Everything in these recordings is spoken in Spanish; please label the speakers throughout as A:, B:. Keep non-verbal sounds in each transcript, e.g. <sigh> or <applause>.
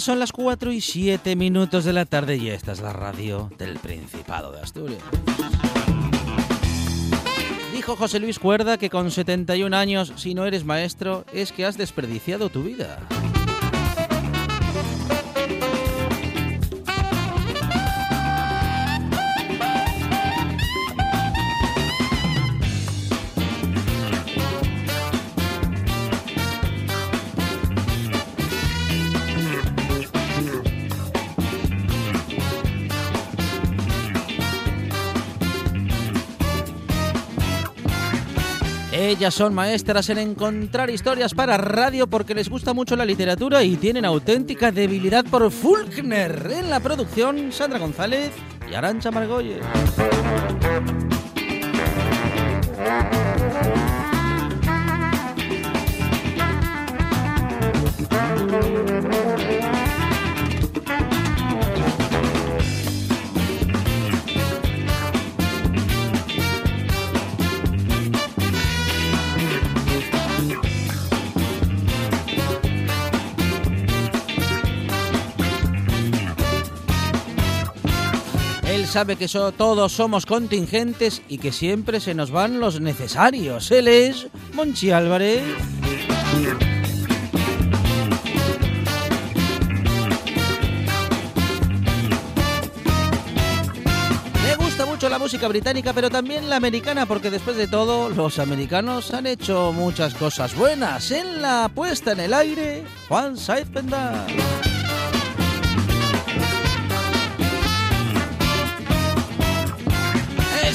A: Son las 4 y 7 minutos de la tarde y esta es la radio del Principado de Asturias. Dijo José Luis Cuerda que con 71 años, si no eres maestro, es que has desperdiciado tu vida. Ellas son maestras en encontrar historias para radio porque les gusta mucho la literatura y tienen auténtica debilidad por Fulkner. En la producción, Sandra González y Arancha Margolles. Sabe que todos somos contingentes y que siempre se nos van los necesarios. Él es Monchi Álvarez. Me gusta mucho la música británica, pero también la americana, porque después de todo, los americanos han hecho muchas cosas buenas. En la puesta en el aire, Juan Saiz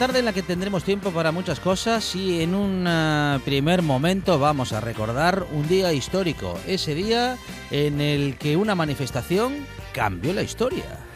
A: Tarde en la que tendremos tiempo para muchas cosas y en un ah, primer momento vamos a recordar un día histórico, ese día en el que una manifestación cambió la historia.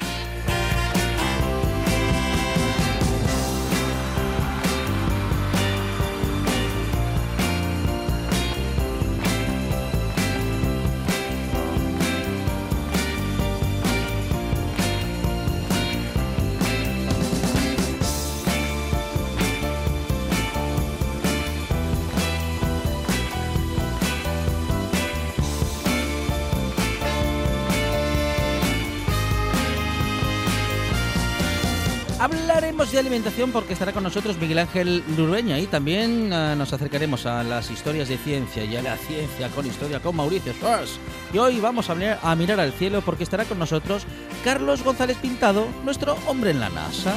A: Porque estará con nosotros Miguel Ángel Lurbeña y también ah, nos acercaremos a las historias de ciencia y a la ciencia con historia con Mauricio Schwartz. Y hoy vamos a, a mirar al cielo porque estará con nosotros Carlos González Pintado, nuestro hombre en la NASA.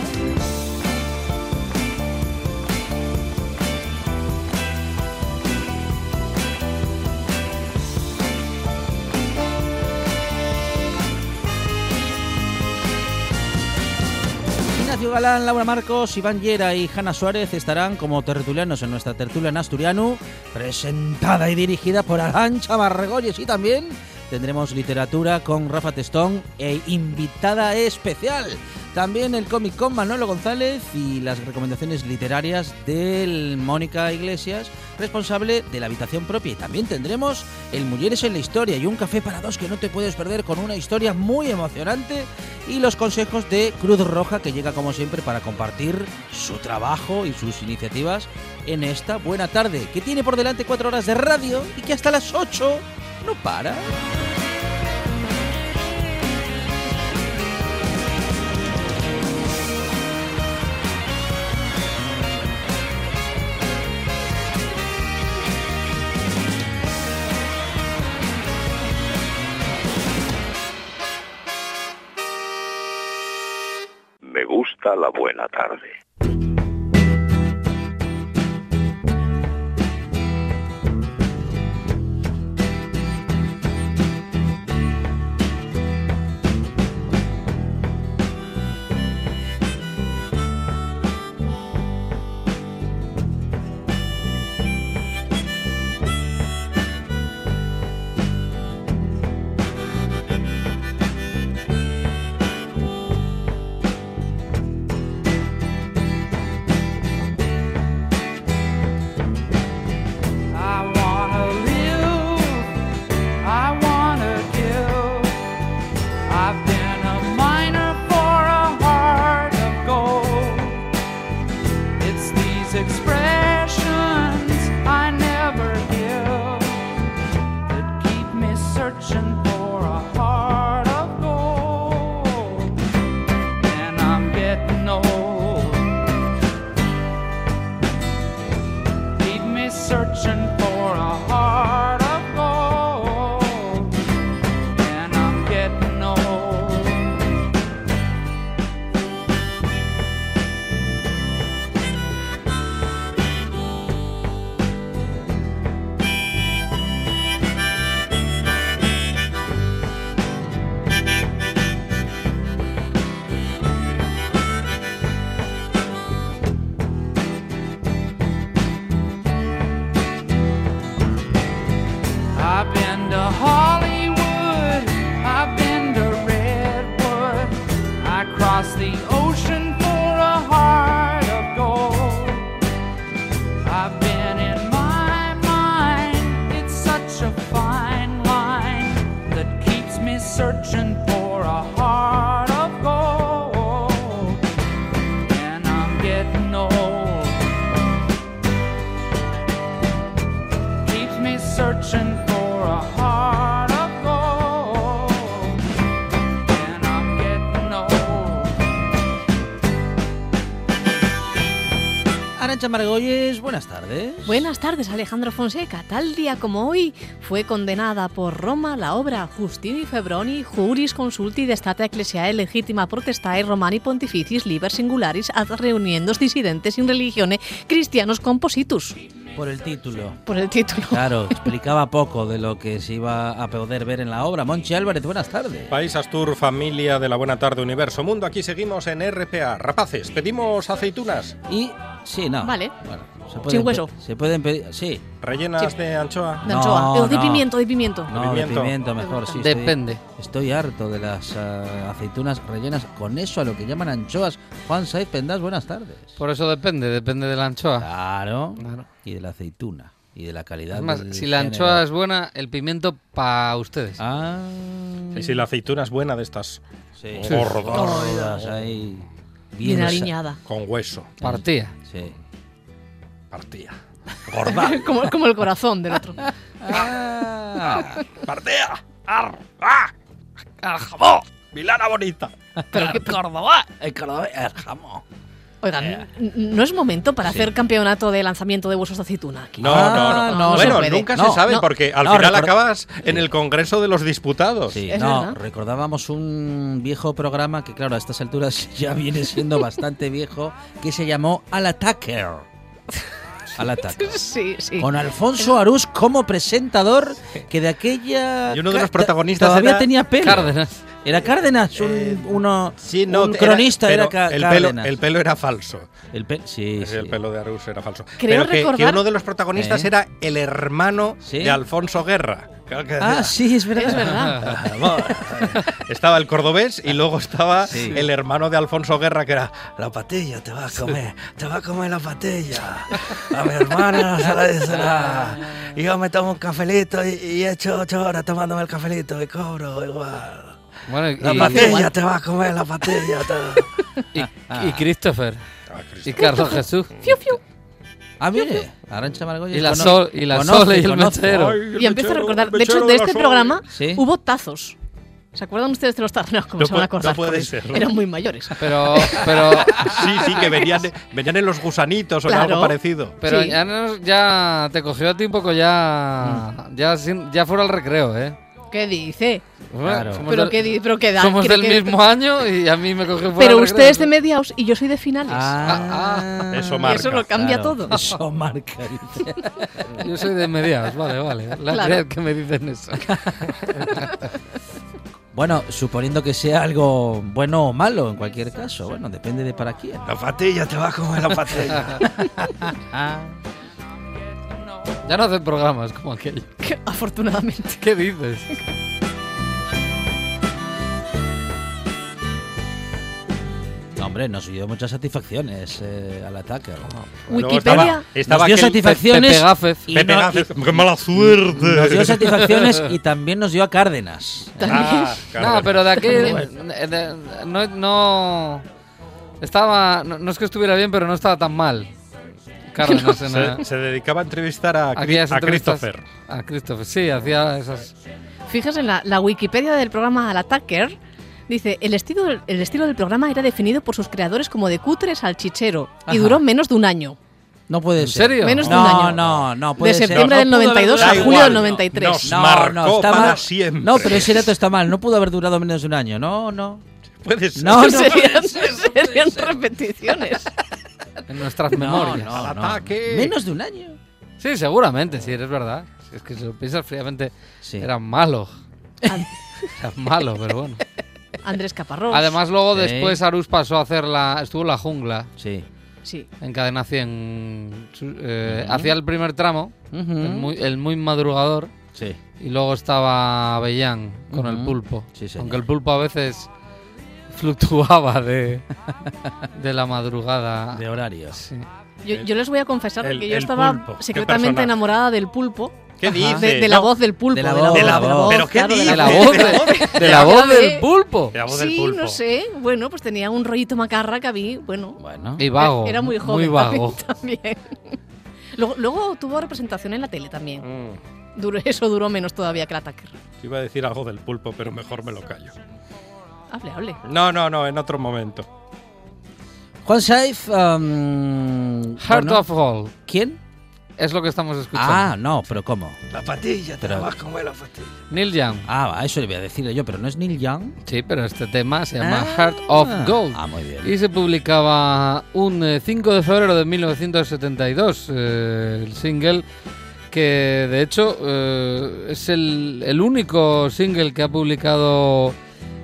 A: Galán, Laura Marcos, Iván Llera y Hanna Suárez estarán como tertulianos en nuestra tertulia en Asturiano, presentada y dirigida por Arancha Barregolles y también tendremos literatura con Rafa Testón e invitada especial. También el cómic con Manolo González y las recomendaciones literarias del Mónica Iglesias, responsable de la habitación propia. Y también tendremos el Mujeres en la Historia y un café para dos que no te puedes perder con una historia muy emocionante y los consejos de Cruz Roja que llega como siempre para compartir su trabajo y sus iniciativas en esta buena tarde, que tiene por delante cuatro horas de radio y que hasta las 8 no para.
B: Me gusta la buena tarde.
A: Arancha Margolles, buenas tardes.
C: Buenas tardes, Alejandro Fonseca. Tal día como hoy fue condenada por Roma la obra Justini Febroni Juris Consulti de Stata Ecclesiae Legitima Protestae Romani Pontificis Liber Singularis ad reuniendos disidentes in religione Christianos Compositus.
A: Por el título.
C: Por el título.
A: Claro, <laughs> explicaba poco de lo que se iba a poder ver en la obra. Monchi Álvarez, buenas tardes.
D: País Astur, familia de la Buena Tarde Universo Mundo. Aquí seguimos en RPA. Rapaces, pedimos aceitunas
A: Y sí, no.
C: Vale.
A: Bueno, se
C: Sin
A: pueden pe-
C: hueso.
A: Se pueden pedir, sí.
D: rellenas de anchoa.
C: De
A: No,
C: anchoa. Eh, de
A: no.
C: pimiento, de pimiento.
A: No, de
D: pimiento.
A: pimiento mejor, sí. estoy-
E: Depende.
A: Estoy, harto de las ah, aceitunas rellenas con eso a lo que llaman anchoas. Juan Saiz Pendas, buenas tardes.
E: Por eso depende, depende de la anchoa.
A: Claro.
E: Claro.
A: Y de la aceituna. Y de la calidad
E: Es más,
A: del
E: si la
A: género.
E: anchoa es buena, el pimiento para ustedes.
A: Ah.
D: Y si la aceituna es buena de estas
A: Sí.
D: gordas,
A: Gordas ahí.
C: Bien aliñada.
D: con hueso,
E: Partía.
A: Sí.
D: partía.
A: Gorda. <laughs>
C: como, como el corazón del otro.
A: Ah.
D: ¡Partía! ¡Ar! ¡Ah! ¡Al jamón! ¡Milana bonita!
C: Pero qué
A: Córdoba. El Córdoba. El jamón.
C: Oigan, n- ¿no es momento para
A: Sí.
C: hacer campeonato de lanzamiento de huesos de aceituna aquí?
D: No,
A: Ah,
D: no, no.
A: no,
D: bueno,
C: se
D: nunca
A: No,
D: se sabe
C: no.
D: porque al
A: No,
D: final acabas en el Congreso de los Disputados.
A: Sí,
C: Es
A: no,
C: verdad.
A: recordábamos un viejo programa que, claro, a estas alturas <laughs> ya viene siendo bastante viejo, que se llamó Al Attacker. Al. <laughs>
C: Sí, sí.
A: Con Alfonso Arús como presentador, que de aquella.
D: Y uno de los protagonistas
A: todavía
D: era
A: tenía pelo.
E: Cárdenas.
A: Era Cárdenas, un,
D: Eh,
A: uno,
D: Sí, no,
A: un cronista era,
D: el pelo,
A: Cárdenas.
D: el pelo era falso.
A: El pe- sí,
D: Sí, El pelo de Arús era falso.
C: Creo
D: Pero que, que
C: recordar-
D: uno de los protagonistas
A: ¿Eh?
D: era el hermano
A: ¿Sí?
D: de Alfonso Guerra. Claro que
A: Ah, sí, es verdad.
C: Es verdad. <laughs>
D: Vamos, estaba el cordobés y luego estaba
A: Sí.
D: el hermano de Alfonso Guerra que era la patilla te va a comer, te va a comer la patilla. A mi hermana no se le dice nada. Y yo me tomo un cafelito y, y he hecho ocho horas tomándome el cafelito y cobro igual.
E: Bueno, y,
D: La
E: y-
D: patilla te va a comer la patilla. te- <laughs>
E: y- y Christopher. Y Carlos Jesús.
A: Ah, mire, Arancha Margolles.
E: Y la Sol, y la
A: conoce,
E: Sole y el
A: conoce.
E: mechero.
C: Y empiezo a recordar. De hecho, de este programa
A: Sí.
C: hubo tazos. ¿Se acuerdan ustedes de los tazos? No, como
D: No
C: se van a acordar.
D: no puede ser.
C: Eran muy mayores.
E: Pero, <laughs> pero,
D: Sí, sí, que venían, venían en los gusanitos o en
C: Claro.
D: algo parecido.
E: pero
C: Sí.
E: ya, ya te cogió a ti un poco ya, ya, sin- ya fuera el recreo, ¿eh?
C: ¿Qué dice?
A: Claro.
E: Somos
C: Pero
E: del-
C: qué di- pero qué da.
E: Somos del
C: que-
E: mismo año y a mí me fuera
C: Pero usted es de mediados y yo soy de finales.
A: Ah,
D: Eso marca.
C: Eso lo cambia
A: claro,
C: todo.
A: Eso marca.
E: Yo soy de mediados, vale, vale. La
C: Claro.
E: que me dicen eso.
A: Bueno, suponiendo que sea algo bueno o malo, en cualquier caso. Bueno, depende de para quién.
D: La patilla te va a comer la patilla. <laughs>
A: Ah,
E: Ya no hacen programas como aquello.
C: Que, Afortunadamente.
E: ¿Qué dices?
A: hombre, nos dio muchas satisfacciones eh, al ataque.
D: Luego
C: Wikipedia.
D: estaba- estaba
A: nos dio
D: aquel
A: satisfacciones.
E: Pepe Gáfez.
A: y
D: Pepe
A: no- y-
D: ¡Qué mala suerte!
A: Nos dio satisfacciones <laughs> y también nos dio a Cárdenas.
D: Ah, claro.
E: No, pero de aquí de- de- no, no estaba no, no es que estuviera bien, pero no estaba tan mal. Cárdenas <laughs> en
D: se, se dedicaba a entrevistar a, a Christopher.
E: A Christopher, sí, hacía esas.
C: Fíjese en la, la Wikipedia del programa Al Attacker. Dice, el estilo, del- el estilo del programa era definido por sus creadores como de cutre salchichero y
A: Ajá.
C: duró menos de un año.
A: No puede
E: ¿En
A: ser.
E: serio?
C: Menos de
A: no,
C: un año.
A: no, no puede
C: de
A: ser.
C: septiembre
D: No,
C: del
D: no pudo
C: 92 a julio
D: igual,
C: del 93.
D: nos
A: No,
D: marcó
A: no, está
D: para
A: mal.
D: siempre.
A: No, pero ese dato está mal. No pudo haber durado menos de un año. No, no.
D: Puede ser.
A: No, no
C: serían,
A: ser,
C: serían repeticiones.
E: En nuestras memorias.
A: no,
D: Al
A: no.
D: ataque.
A: Menos de un año.
E: Sí, seguramente, sí, es verdad. Si es que si lo piensas fríamente,
A: Sí.
E: era malo. <laughs> Era malo, pero bueno.
C: Andrés Caparrós.
E: Además, luego
A: Sí.
E: después Arús pasó a hacer la. Estuvo en la jungla,
A: Sí.
C: Sí.
E: en Cadena 100. su- eh, Hacía el primer tramo, el, muy, el muy madrugador.
A: Sí.
E: Y luego estaba Avellán con el pulpo.
A: Sí, señor.
E: Aunque el pulpo a veces fluctuaba de, de la madrugada.
A: De horario.
E: Sí.
C: Yo, yo les voy a confesar
D: el-
C: que yo estaba
D: pulpo, ¿qué
C: secretamente enamorada del pulpo.
D: ¿Qué dice?
C: De, de la
D: No,
C: voz del pulpo.
A: De la voz,
D: de la voz. ¿Pero qué
C: claro,
D: dice?
E: De la voz,
D: la
E: de,
D: voz.
E: de la voz del pulpo.
D: La voz del
C: Sí,
D: pulpo.
C: no sé. Bueno, pues tenía un rollito macarra que a mí, bueno,
A: Bueno.
E: Y vago.
C: era muy joven
E: Muy vago.
C: también. <laughs> Luego, luego tuvo representación en la tele también.
D: Mm,
C: Duró- eso duró menos todavía que el ataque.
D: iba a decir algo del pulpo, pero mejor me lo callo.
C: Hable, hable.
D: No, no, no, en otro momento.
A: Juan Saif. um,
E: Heart
A: bueno,
E: of Gold.
A: ¿Quién?
E: Es lo que estamos escuchando.
A: Ah, no, pero ¿cómo?
D: La patilla, te
A: Pero-
D: la vas a comer la patilla.
E: Neil Young.
A: Ah, eso le voy a decirle yo, pero no es Neil Young.
E: Sí, pero este tema se llama
A: Ah.
E: Heart of Gold.
A: Ah, muy bien.
E: Y se publicaba un eh, 5 de febrero de 1972, eh, el single que de hecho eh, es el, el único single que ha publicado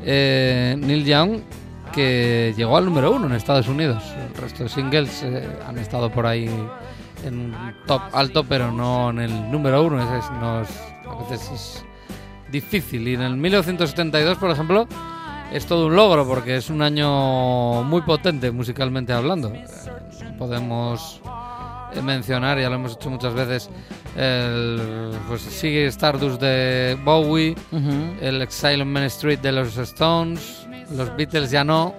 E: eh, Neil Young que llegó al número uno en Estados Unidos. El resto de singles eh, han estado por ahí en top alto, pero no en el número uno. Es- no es- a veces es difícil. Y en el 1972, por ejemplo, es todo un logro porque es un año muy potente musicalmente hablando. Eh, Podemos mencionar, ya lo hemos hecho muchas veces, el pues sigue Stardust de Bowie, el Exile on Main Street de los Stones, los Beatles ya no,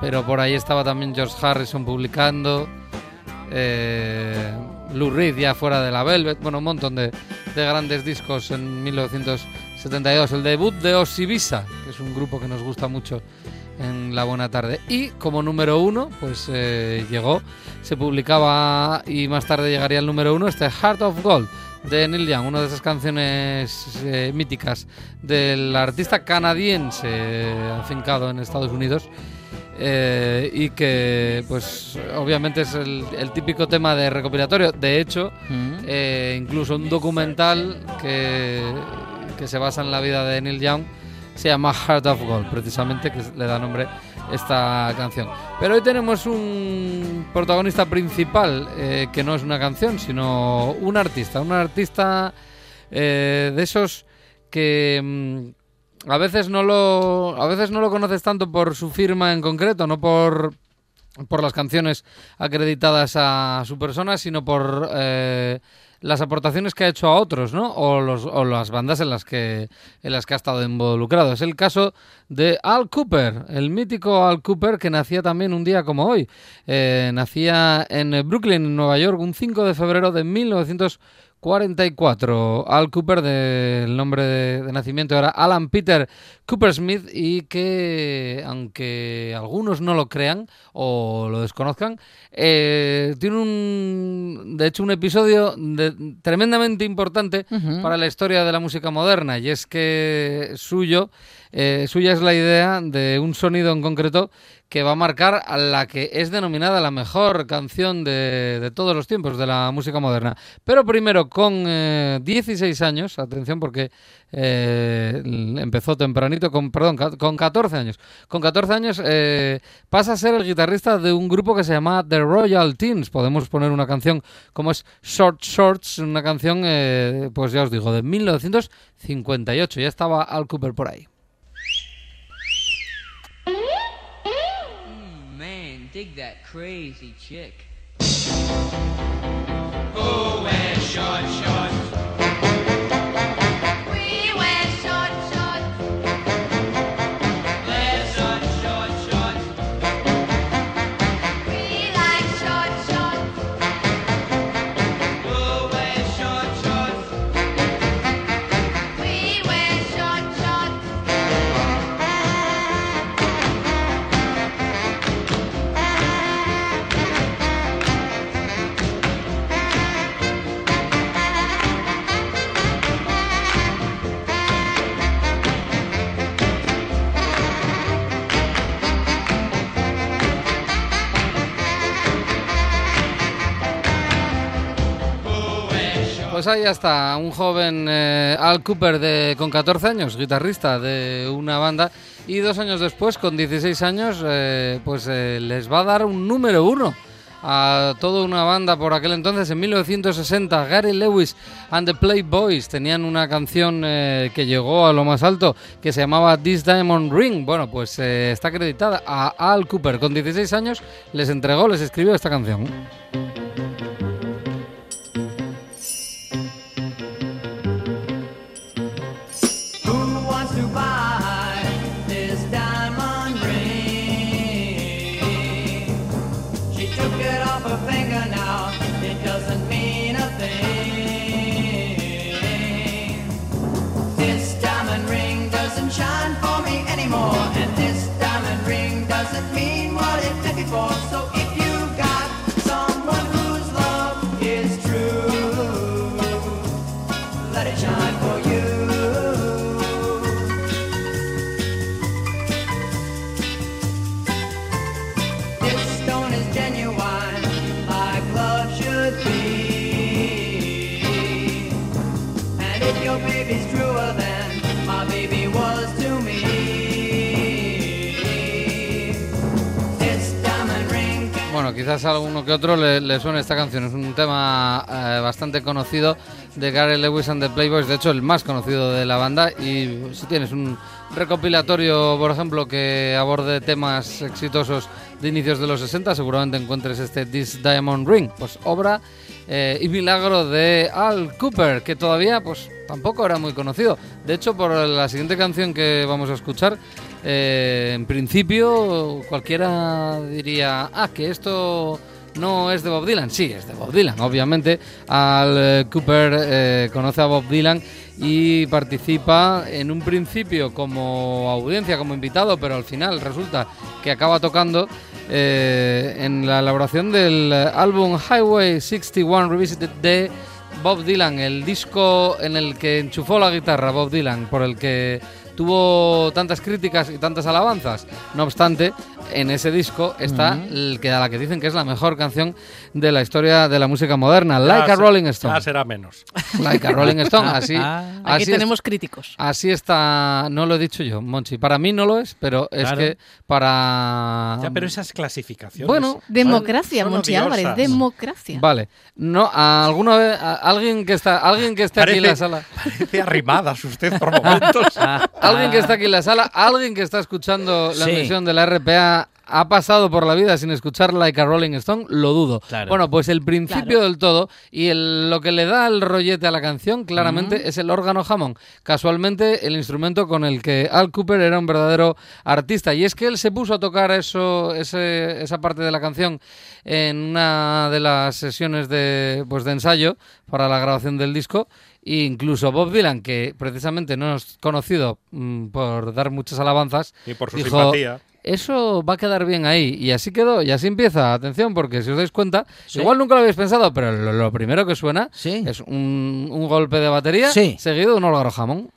E: pero por ahí estaba también George Harrison publicando, eh, Lou Reed ya fuera de la Velvet, bueno, un montón de, de grandes discos en 1972. El debut de Osibisa, que es un grupo que nos gusta mucho en La Buena Tarde. Y como número uno, pues eh, llegó, se publicaba y más tarde llegaría al número uno este Heart of Gold de Neil Young, una de esas canciones eh, míticas del artista canadiense eh, afincado en Estados Unidos. eh, y que pues obviamente es el, el típico tema de recopilatorio de hecho eh, incluso un documental que, que se basa en la vida de Neil Young se llama Heart of Gold, precisamente, que le da nombre esta canción. Pero hoy tenemos un protagonista principal, eh, que no es una canción, sino un artista, un artista Eh, de esos que mm, a veces no lo a veces no lo conoces tanto por su firma en concreto, no por por las canciones acreditadas a su persona, sino por eh, las aportaciones que ha hecho a otros, ¿no? O, los, o las bandas en las que en las que ha estado involucrado. Es el caso de Al Cooper, el mítico Al Cooper que nacía también un día como hoy. Eh, nacía en Brooklyn, Nueva York, un 5 de febrero de 1944. Al Cooper, de- el nombre de, de nacimiento era Alan Peter Cooper Smith y que, aunque algunos no lo crean o lo desconozcan, eh, tiene un, de hecho, un episodio de- tremendamente importante para la historia de la música moderna y es que suyo, eh, suya es la idea de un sonido en concreto que va a marcar a la que es denominada la mejor canción de, de todos los tiempos de la música moderna. Pero primero con eh, 16 años, atención porque eh, empezó tempranito, con, perdón, con 14 años. Con 14 años eh, pasa a ser el guitarrista de un grupo que se llama The Royal Teens. Podemos poner una canción como es Short Shorts, una canción, eh, pues ya os digo, de 1958. Ya estaba Al Cooper por ahí.
F: Dig that crazy chick.
G: We
E: ahí está, un joven eh, Al Cooper de, con 14 años, guitarrista de una banda, y dos años después, con 16 años, eh, pues eh, les va a dar un número uno a toda una banda por aquel entonces, en 1960, Gary Lewis and the Playboys tenían una canción que llegó a lo más alto, que se llamaba This Diamond Ring. Bueno, pues está acreditada a Al Cooper, con 16 años, les entregó, les escribió esta canción. Quizás a alguno que otro le, le suene esta canción. Es un tema eh, bastante conocido de Gary Lewis and the Playboys, de hecho el más conocido de la banda. Y si tienes un recopilatorio, por ejemplo, que aborde temas exitosos de inicios de los 60, seguramente encuentres este This Diamond Ring, pues obra eh, y milagro de Al Cooper, que todavía pues tampoco era muy conocido. De hecho, por la siguiente canción que vamos a escuchar, eh, en principio cualquiera diría, ah, que esto no es de Bob Dylan. Sí, es de Bob Dylan, obviamente. Al eh, Cooper eh, conoce a Bob Dylan y participa en un principio como audiencia, como invitado, pero al final resulta que acaba tocando en la elaboración del álbum Highway 61 Revisited de Bob Dylan, el disco en el que enchufó la guitarra Bob Dylan, por el que tuvo tantas críticas y tantas alabanzas. No obstante, en ese disco está el que, a la que dicen que es la mejor canción de la historia de la música moderna, Like a Rolling
H: Ya
E: Stone.
H: será menos. <laughs>
E: Like a Rolling Stone, así,
A: Ah.
C: Aquí
E: así es-
C: tenemos críticos.
E: Así está, no lo he dicho yo, Monchi. Para mí no lo es, pero es
A: Claro.
E: que para.
H: Ya, pero esas clasificaciones.
E: Bueno,
C: Democracia,
H: son
C: Monchi Álvarez, democracia.
E: Vale. No, alguna vez, alguien que está, alguien que esté aquí en la sala,
H: Parece arrimadas usted por momentos.
A: Ah, <laughs>
E: alguien que
A: ah.
E: está aquí en la sala, alguien que está escuchando la
A: Sí.
E: emisión de la RPA ha pasado por la vida sin escuchar Like a Rolling Stone, lo dudo.
A: Claro.
E: Bueno, pues el principio
C: Claro.
E: del todo y el- lo que le da el rollete a la canción claramente es el órgano Hammond. Casualmente el instrumento con el que Al Cooper era un verdadero artista. Y es que él se puso a tocar eso, ese- esa parte de la canción en una de las sesiones de, pues, de ensayo para la grabación del disco. E incluso Bob Dylan, que precisamente no es conocido mm, por dar muchas alabanzas,
H: Y por su
E: dijo,
H: simpatía.
E: Eso va a quedar bien ahí. Y así quedó, y así empieza. Atención, porque si os dais cuenta,
A: Sí.
E: igual nunca lo habéis pensado, pero lo, lo primero que suena
A: Sí.
E: es un, un golpe de batería
A: Sí.
E: seguido de un órgano jamón.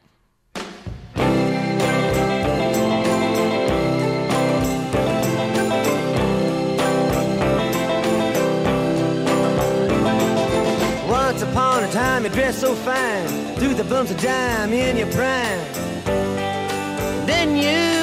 I: Once upon a time, you dressed so fine, threw the bumps of dime in your prime. Then you,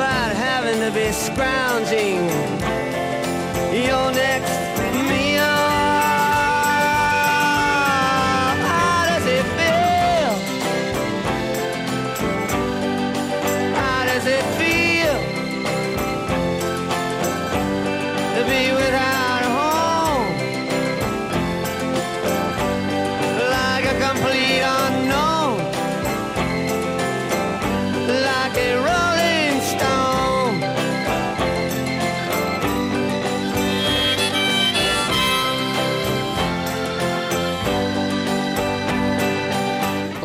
I: about having to be scrounging. Your next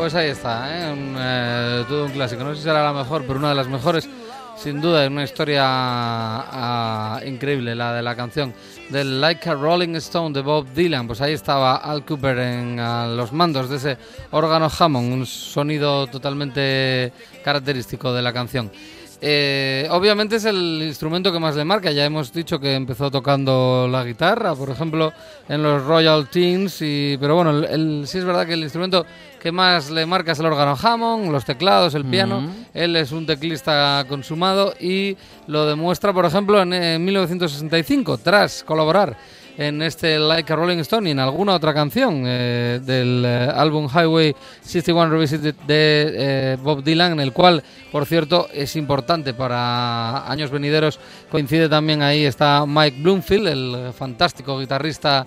E: Pues ahí está, ¿eh? Un, eh, todo un clásico. No sé si será la mejor, pero una de las mejores, sin duda, es una historia ah, increíble, la de la canción del Like a Rolling Stone de Bob Dylan. Pues ahí estaba Al Cooper en ah, los mandos de ese órgano Hammond, un sonido totalmente característico de la canción. Eh, obviamente es el instrumento que más le marca. Ya hemos dicho que empezó tocando la guitarra, por ejemplo, en los Royal Teens. Y, pero bueno, el- sí es verdad que el instrumento que más le marca es el órgano Hammond, los teclados, el piano. Él es un teclista consumado y lo demuestra, por ejemplo, en, eh, 1965, tras colaborar en este Like a Rolling Stone y en alguna otra canción eh, del eh, álbum Highway 61 Revisited de eh, Bob Dylan, en el cual, por cierto, es importante para años venideros. Coincide también ahí está Mike Bloomfield, el fantástico guitarrista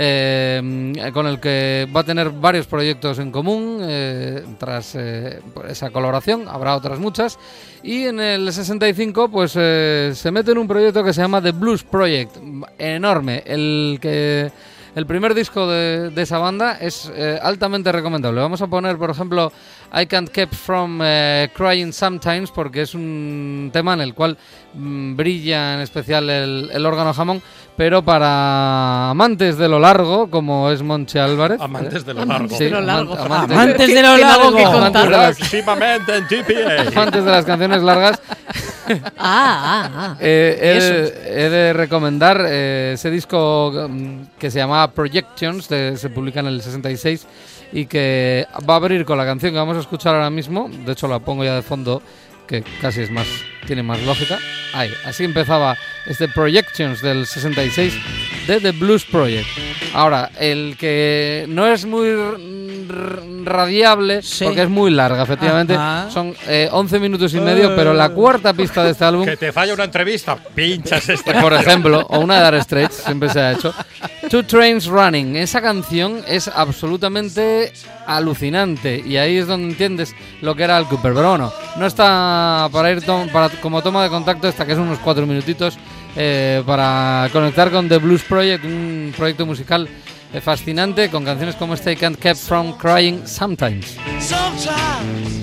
E: eh, con el que va a tener varios proyectos en común eh, tras eh, esa colaboración, habrá otras muchas. Y en el 65 pues se mete en un proyecto que se llama The Blues Project, enorme, el que... El primer disco de, esa banda es altamente recomendable. Vamos a poner, por ejemplo, I Can't Keep From Crying Sometimes, porque es un tema en el cual mm, brilla en especial el órgano jamón, pero para amantes de lo largo, como es Monche Álvarez.
H: Amantes de lo
C: Amantes
H: largo.
C: de lo largo.
E: amantes-
A: Amantes de lo
C: que
A: largo.
C: contar.
E: Amantes de las-
H: Próximamente en GPA.
E: amantes de las canciones largas, <laughs>
C: Ah, ah, ah.
E: Eh, he, de, he de recomendar eh, ese disco mm, que se llamaba Projections, de- se publica en el 66 y que va a abrir con la canción que vamos a escuchar ahora mismo. De hecho, la pongo ya de fondo, que casi es más, tiene más lógica. Ahí, así empezaba este Projections del 66 de The Blues Project. Ahora, el que no es muy radiable,
A: Sí.
E: porque es muy larga, efectivamente,
A: Ajá.
E: son eh, 11 minutos y medio, pero la cuarta pista de este álbum
H: Que te falla una entrevista, pinchas esta. <laughs>
E: por ejemplo, o una de Dire Straits, siempre se ha hecho. Two Trains Running. Esa canción es absolutamente alucinante y ahí es donde entiendes lo que era el Cooper. Pero bueno, no está para ir tom- para, como toma de contacto esta que es unos cuatro minutitos eh, para conectar con The Blues Project, un proyecto musical eh, fascinante con canciones como esta I Can't Keep From Crying Sometimes.
I: Sometimes.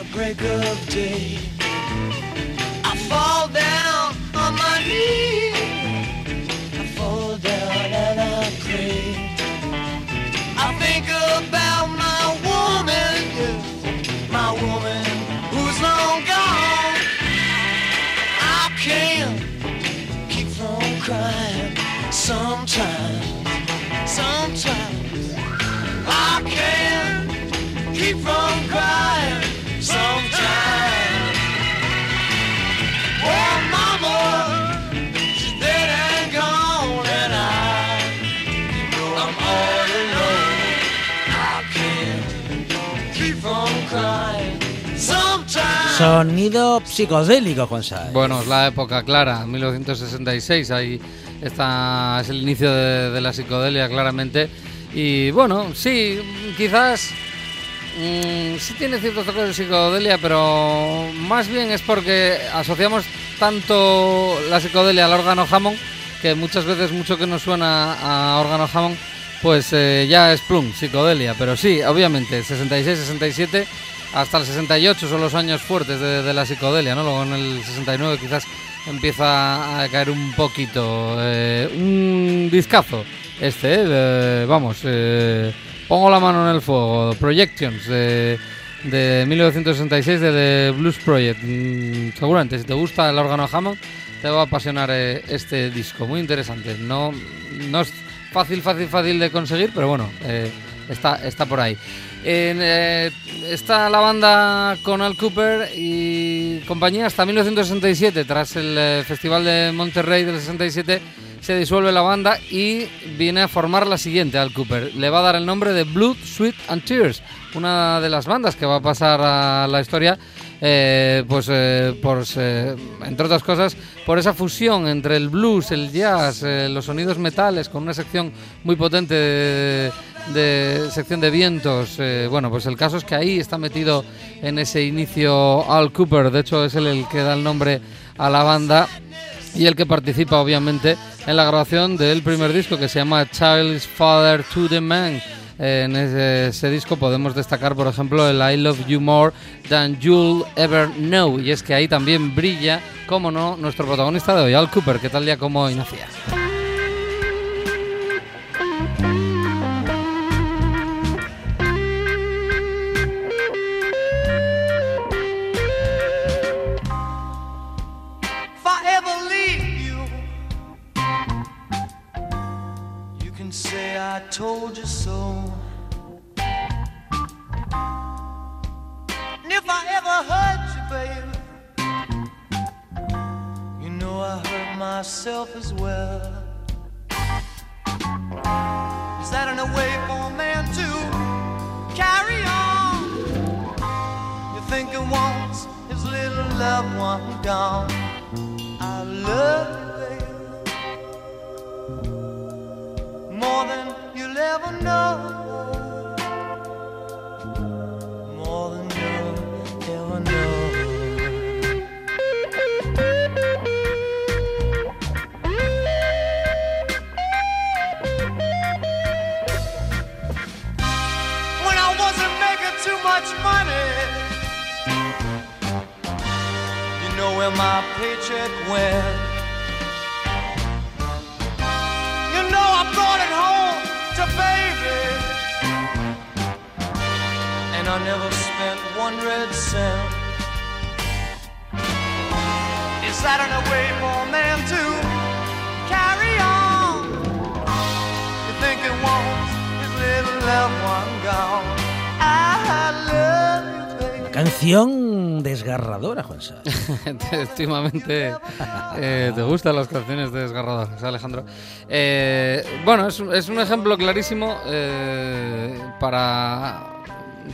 I: The break of day, I fall down on my knees. I fall down and I pray. I think about my woman, my woman who's long gone. I can't keep from crying sometimes. Sometimes I can't keep from
A: Sonido psicodélico, Juansa.
E: Bueno, es la época clara, 1966, ahí está, es el inicio de, la psicodelia claramente. Y bueno, sí, quizás mm, sí tiene ciertos toques de psicodelia, pero más bien es porque asociamos tanto la psicodelia al órgano Hammond que muchas veces mucho que nos suena a órgano Hammond pues eh, ya es plum, psicodelia. Pero sí, obviamente, 66, 67 hasta el 68 son los años fuertes de, la psicodelia, ¿no? Luego en el 69 quizás empieza a caer un poquito. eh, un discazo este, ¿eh? De- vamos, eh, pongo la mano en el fuego. Projections de, de 1966 de The Blues Project. Mm, seguramente, si te gusta el órgano Hammond, te va a apasionar eh, este disco. Muy interesante. No, no es fácil, fácil, fácil de conseguir, pero bueno, eh, está, está por ahí. Eh, está la banda con Al Cooper y compañía hasta 1967. Tras el eh, Festival de Monterrey del 67 se disuelve la banda y viene a formar la siguiente, Al Cooper. Le va a dar el nombre de Blood, Sweat and Tears, una de las bandas que va a pasar a la historia eh, pues por, entre otras cosas, por esa fusión entre el blues, el jazz, los sonidos metales, con una sección muy potente de sección de vientos. eh, bueno, pues el caso es que ahí está metido en ese inicio Al Cooper, de hecho es él el que da el nombre a la banda y el que participa obviamente en la grabación del primer disco que se llama Child's Father to the Man. En ese, disco podemos destacar, por ejemplo, el I Love You More Than You'll Ever Know. Y es que ahí también brilla, como no, nuestro protagonista de hoy, Al Cooper, que tal día como hoy nacía.
I: Told you so. And if I ever hurt you, baby, you know I hurt myself as well. Is that in a way for a man to carry on? You think he wants his little loved one gone? I love you, ever know, more than you'll ever know. When I wasn't making too much money, you know where my paycheck went. You know I brought it home I never spent one red cent. Way for to carry on?
A: Canción desgarradora, Juan Sá. <laughs>
E: Últimamente eh, te gustan las canciones desgarradoras, Alejandro. Eh, bueno, es, un ejemplo clarísimo eh, para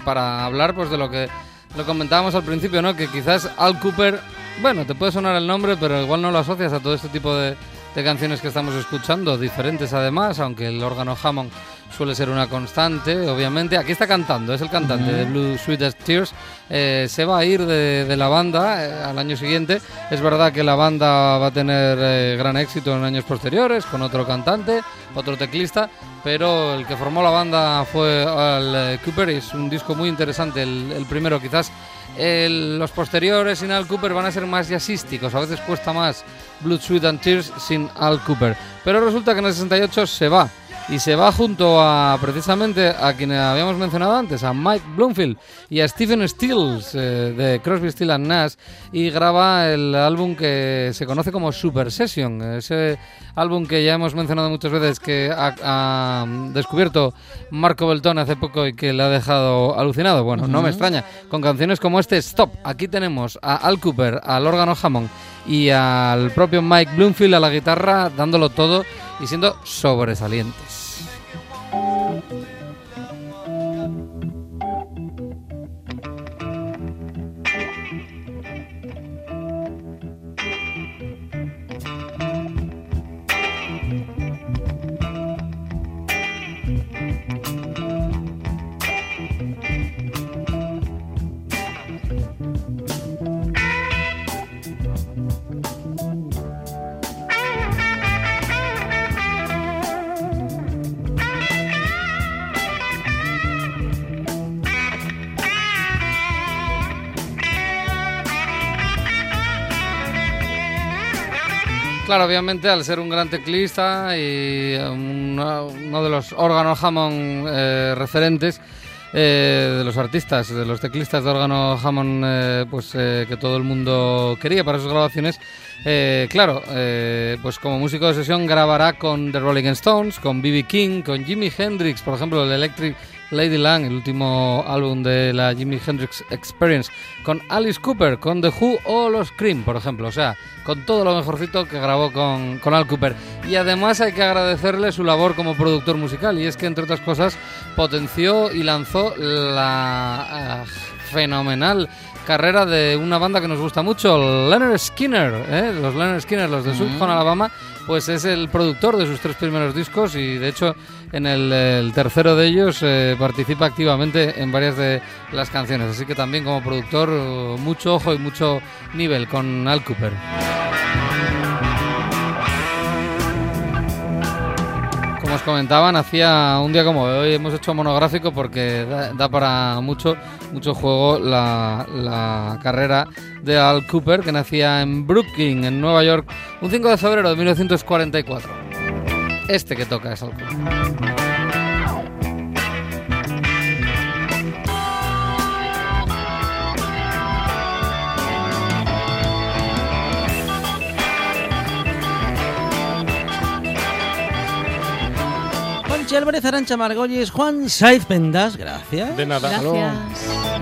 E: para hablar pues de lo que lo comentábamos al principio, ¿no? Que quizás Al Cooper, bueno, te puede sonar el nombre, pero igual no lo asocias a todo este tipo de, de canciones que estamos escuchando, diferentes además, aunque el órgano Hammond suele ser una constante, obviamente. Aquí está cantando, es el cantante de Blue Sweet as Tears. Eh, se va a ir de, de la banda eh, al año siguiente. Es verdad que la banda va a tener eh, gran éxito en años posteriores con otro cantante, otro teclista, pero el que formó la banda fue Al Cooper y es un disco muy interesante, el, el primero quizás. el- los posteriores sin Al Cooper van a ser más jazzísticos, a veces cuesta más Blood, Sweat and Tears sin Al Cooper. Pero resulta que en el 68 se va. Y se va junto a precisamente a quien habíamos mencionado antes, a Mike Bloomfield y a Stephen Stills eh, de Crosby, Stills and Nash y graba el álbum que se conoce como Super Session, ese álbum que ya hemos mencionado muchas veces que ha, ha descubierto Marco Beltón hace poco y que le ha dejado alucinado. Bueno, no me extraña, con canciones como este Stop. Aquí tenemos a Al Cooper, al órgano Hammond y al propio Mike Bloomfield a la guitarra dándolo todo y siendo sobresalientes. Música Claro, obviamente, al ser un gran teclista y uno de los órganos Hammond eh, referentes eh, de los artistas, de los teclistas de órgano Hammond, eh, pues que todo el mundo quería para sus grabaciones, claro, pues como músico de sesión grabará con The Rolling Stones, con B.B. King, con Jimi Hendrix, por ejemplo, el Electric Ladyland, el último álbum de la Jimi Hendrix Experience, con Alice Cooper, con The Who o los Cream, por ejemplo. O sea, con todo lo mejorcito que grabó con, con Al Cooper. Y además hay que agradecerle su labor como productor musical, y es que, entre otras cosas, potenció y lanzó la eh, fenomenal carrera de una banda que nos gusta mucho, Leonard Skinner, ¿eh? los Leonard Skinner, los de Sutton, Alabama, pues es el productor de sus tres primeros discos y de hecho en el, tercero de ellos eh, participa activamente en varias de las canciones, así que también como productor eh, mucho ojo y mucho nivel con Al Cooper. Como os comentaba, hacía un día como hoy hemos hecho monográfico porque da, para mucho, mucho juego la carrera de Al Cooper, que nacía en Brooklyn, en Nueva York, un 5 de febrero de 1944. Este que toca es Al Cooper.
A: Juanchi Álvarez, Arancha Margolles, Juan Saiz Pendas, gracias.
H: De nada.
C: Gracias.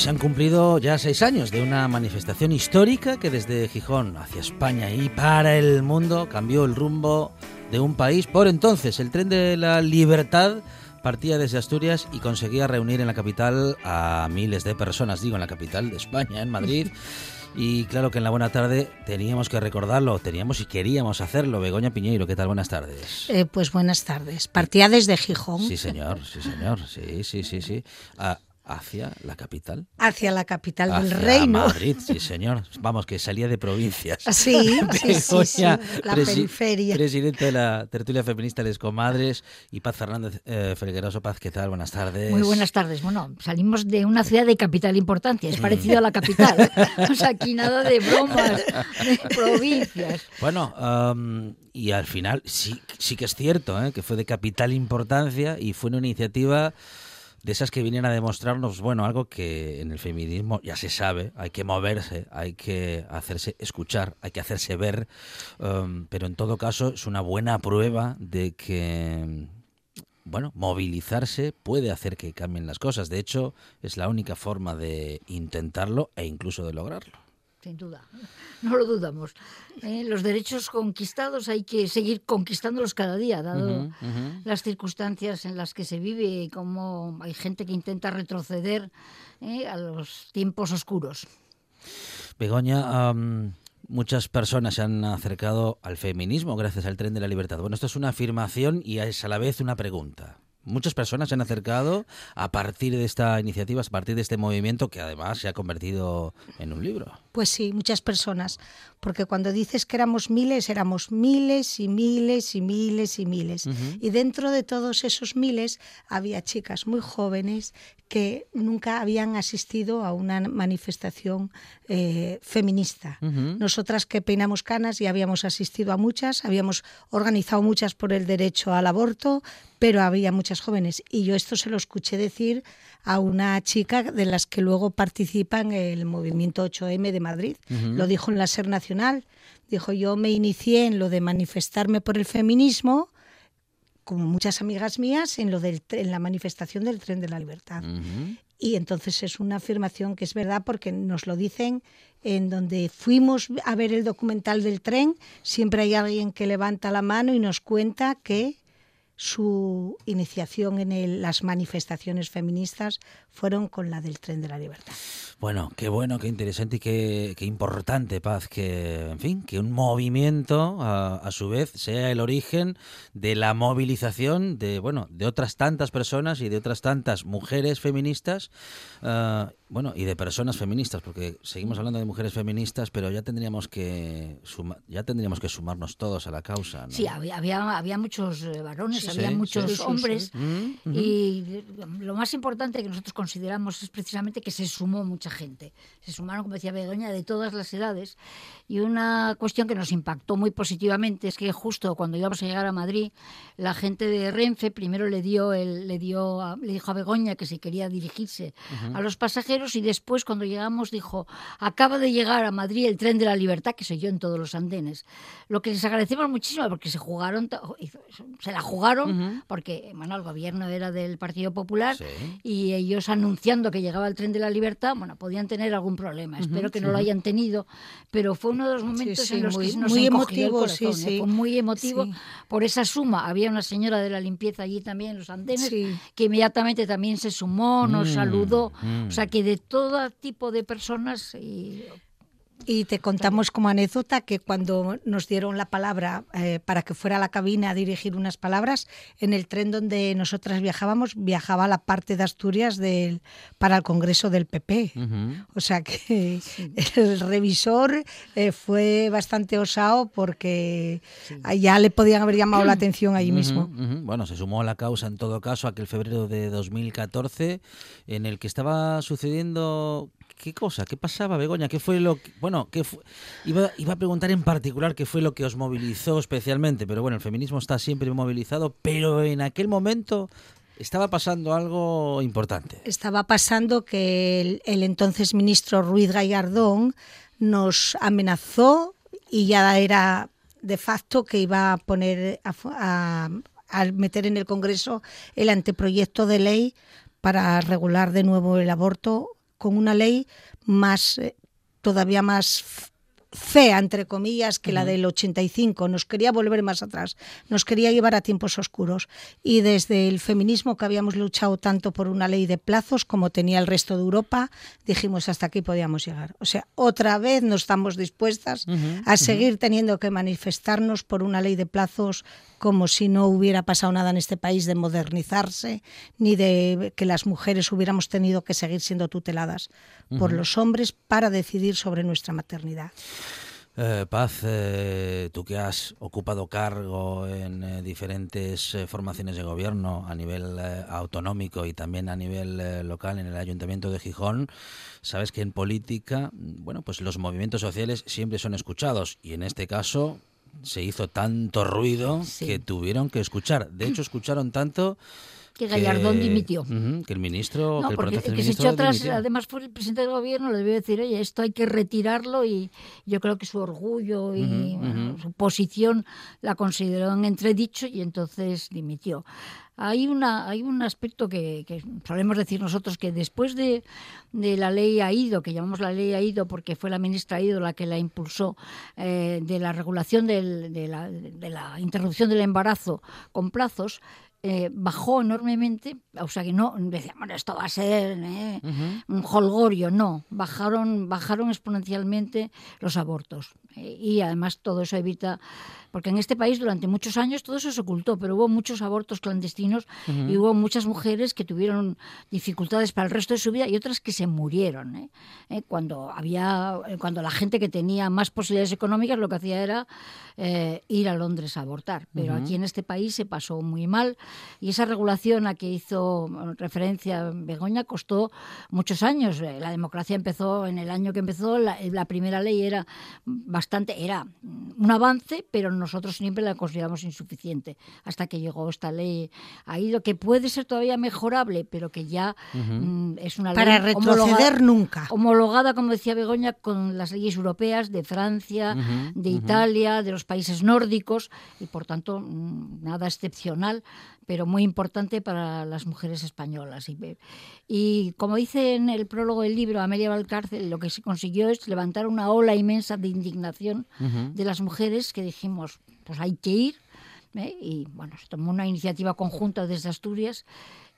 A: Se han cumplido ya seis años de una manifestación histórica que desde Gijón hacia España y para el mundo cambió el rumbo de un país. Por entonces, el tren de la libertad partía desde Asturias y conseguía reunir en la capital a miles de personas, digo en la capital de España, en Madrid. <laughs> Y claro que en la buena tarde teníamos que recordarlo, teníamos y queríamos hacerlo. Begoña Piñeiro, ¿qué tal? Buenas tardes.
J: Eh, pues buenas tardes. Partía desde Gijón
A: Sí, señor, sí, señor, sí, sí, sí, sí. A- hacia la capital.
J: hacia la capital del
A: Hacia
J: reino.
A: Madrid, sí, señor. Vamos, que salía de provincias. <laughs>
J: Sí, sí, <laughs> sí, sí, la
A: presi-
J: periferia.
A: Presidente de la tertulia feminista Les Comadres y Paz Fernández eh, Felgueroso. Paz, ¿qué tal? Buenas tardes.
K: Muy buenas tardes. Bueno, salimos de una ciudad de capital importancia, es parecido a la capital. <laughs> o sea, aquí nada de bromas, de provincias.
A: Bueno, am, y al final sí, sí que es cierto ¿eh? que fue de capital importancia y fue una iniciativa de esas que vienen a demostrarnos, bueno, algo que en el feminismo ya se sabe, hay que moverse, hay que hacerse escuchar, hay que hacerse ver, am, pero en todo caso es una buena prueba de que, bueno, movilizarse puede hacer que cambien las cosas. De hecho, es la única forma de intentarlo e incluso de lograrlo.
K: Sin duda, <laughs> no lo dudamos. Eh, los derechos conquistados hay que seguir conquistándolos cada día, dado las circunstancias en las que se vive y cómo hay gente que intenta retroceder eh, a los tiempos oscuros.
A: Begoña, muchas personas se han acercado al feminismo gracias al tren de la libertad. Bueno, esto es una afirmación y es a la vez una pregunta. Muchas personas se han acercado a partir de esta iniciativa, a partir de este movimiento que además se ha convertido en un libro.
J: Pues sí, muchas personas. Porque cuando dices que éramos miles, éramos miles y miles y miles y miles. Y dentro de todos esos miles había chicas muy jóvenes que nunca habían asistido a una manifestación eh, feminista. Nosotras que peinamos canas ya habíamos asistido a muchas, habíamos organizado muchas por el derecho al aborto, pero había muchas jóvenes. Y yo esto se lo escuché decir a una chica de las que luego participa en el movimiento 8M de Madrid. Lo dijo en la SER Nacional. Dijo, yo me inicié en lo de manifestarme por el feminismo, como muchas amigas mías, en, lo del, en la manifestación del tren de la libertad. Y entonces es una afirmación que es verdad porque nos lo dicen en donde fuimos a ver el documental del tren, siempre hay alguien que levanta la mano y nos cuenta que su iniciación en el- las manifestaciones feministas fueron con la del tren de la libertad.
A: Bueno, qué bueno, qué interesante y qué, qué importante, Paz, que, en fin, que un movimiento a, a su vez sea el origen de la movilización de, bueno, de otras tantas personas y de otras tantas mujeres feministas, ah, bueno, y de personas feministas, porque seguimos hablando de mujeres feministas, pero ya tendríamos que suma- ya tendríamos que sumarnos todos a la causa, ¿no?
K: Sí, había, había, había muchos eh, varones,
A: Sí,
K: había
A: sí,
K: muchos
A: sí, sí,
K: hombres.
A: sí. Mm.
K: Y lo más importante que nosotros consideramos es precisamente que se sumó mucha gente. Se sumaron, como decía Begoña, de todas las edades. Y una cuestión que nos impactó muy positivamente es que justo cuando íbamos a llegar a Madrid, la gente de Renfe primero le dio el, le dio a- le dijo a Begoña que si quería dirigirse a los pasajeros y después cuando llegamos dijo acaba de llegar a Madrid el tren de la libertad que yo en todos los andenes lo que les agradecemos muchísimo porque se jugaron to- se la jugaron porque bueno el gobierno era del Partido Popular y ellos anunciando que llegaba el tren de la libertad bueno podían tener algún problema
J: Ujú,
K: espero que no lo hayan tenido pero fue uno de los momentos
J: sí,
K: en los
J: muy-
K: que nos
J: muy
K: el
J: emotivo, sí,
K: corazón, ¿eh?
J: sí.
K: fue muy emotivo
J: Sí.
K: por esa suma había una señora de la limpieza allí también en los andenes
J: Sí.
K: que inmediatamente también se sumó nos
J: Mm,
K: saludó
J: mm.
K: o sea que de todo tipo de personas y
J: Y te contamos como anécdota que cuando nos dieron la palabra eh, para que fuera a la cabina a dirigir unas palabras, en el tren donde nosotras viajábamos, viajaba la parte de Asturias del, para el Congreso del PP. O sea que <laughs> el revisor eh, fue bastante osado porque ya le podían haber llamado la <clears throat> atención allí mismo.
A: Bueno, se sumó a la causa en todo caso aquel febrero de 2014 en el que estaba sucediendo qué cosa, qué pasaba, Begoña, qué fue lo que, bueno, qué fu- iba, iba a preguntar en particular qué fue lo que os movilizó especialmente, pero bueno, el feminismo está siempre movilizado, pero en aquel momento estaba pasando algo importante.
J: estaba pasando que el, entonces ministro Ruiz Gallardón nos amenazó y ya era de facto que iba a poner a, a- a meter en el Congreso el anteproyecto de ley para regular de nuevo el aborto con una ley más eh, todavía más fea, entre comillas, que la del 85. Nos quería volver más atrás, nos quería llevar a tiempos oscuros. Y desde el feminismo, que habíamos luchado tanto por una ley de plazos como tenía el resto de Europa, dijimos hasta aquí podíamos llegar. O sea, otra vez no estamos dispuestas a seguir teniendo que manifestarnos por una ley de plazos como si no hubiera pasado nada en este país de modernizarse, ni de que las mujeres hubiéramos tenido que seguir siendo tuteladas por los hombres para decidir sobre nuestra maternidad.
A: Eh, Paz, eh, tú que has ocupado cargo en eh, diferentes eh, formaciones de gobierno a nivel autonómico y también a nivel local en el Ayuntamiento de Gijón, sabes que en política, bueno, pues los movimientos sociales siempre son escuchados y en este caso se hizo tanto ruido que tuvieron que escuchar. De hecho, escucharon tanto
K: Que Gallardón dimitió.
A: Que el ministro,
K: No,
A: que el
K: porque
A: por
K: el
A: entonces
K: que se echó atrás,
A: dimitió.
K: además fue el presidente del gobierno, le debió decir, oye, esto hay que retirarlo y yo creo que su orgullo y bueno, su posición la consideró en entredicho y entonces dimitió. Hay, una, hay un aspecto que, que solemos decir nosotros que después de, de la ley AIDO, que llamamos la ley AIDO porque fue la ministra AIDO la que la impulsó, eh, de la regulación del- de, la, de la interrupción del embarazo con plazos, eh, bajó enormemente, o sea que no decíamos bueno, esto va a ser eh, un holgorio, no, bajaron, bajaron exponencialmente los abortos Eh, y además todo eso evita, porque en este país durante muchos años todo eso se ocultó, pero hubo muchos abortos clandestinos y hubo muchas mujeres que tuvieron dificultades para el resto de su vida y otras que se murieron. ¿eh? Eh, Cuando había, eh, cuando la gente que tenía más posibilidades económicas lo que hacía era eh, ir a Londres a abortar, pero aquí en este país se pasó muy mal y esa regulación a que hizo referencia Begoña costó muchos años. La democracia empezó en el año que empezó, la, la primera ley era bastante, era un avance, pero nosotros siempre la consideramos insuficiente hasta que llegó esta ley ha ido que puede ser todavía mejorable, pero que ya mm, es una
J: Para
K: ley
J: retroceder
K: homologada-
J: nunca.
K: Homologada, como decía Begoña, con las leyes europeas de Francia, de. Italia, de los países nórdicos y por tanto mm, nada excepcional, pero muy importante para las mujeres españolas. Y, y como dice en el prólogo del libro Amelia Valcárcel, lo que se consiguió es levantar una ola inmensa de indignación de las mujeres que dijimos, pues hay que ir. ¿eh? Y bueno, se tomó una iniciativa conjunta desde Asturias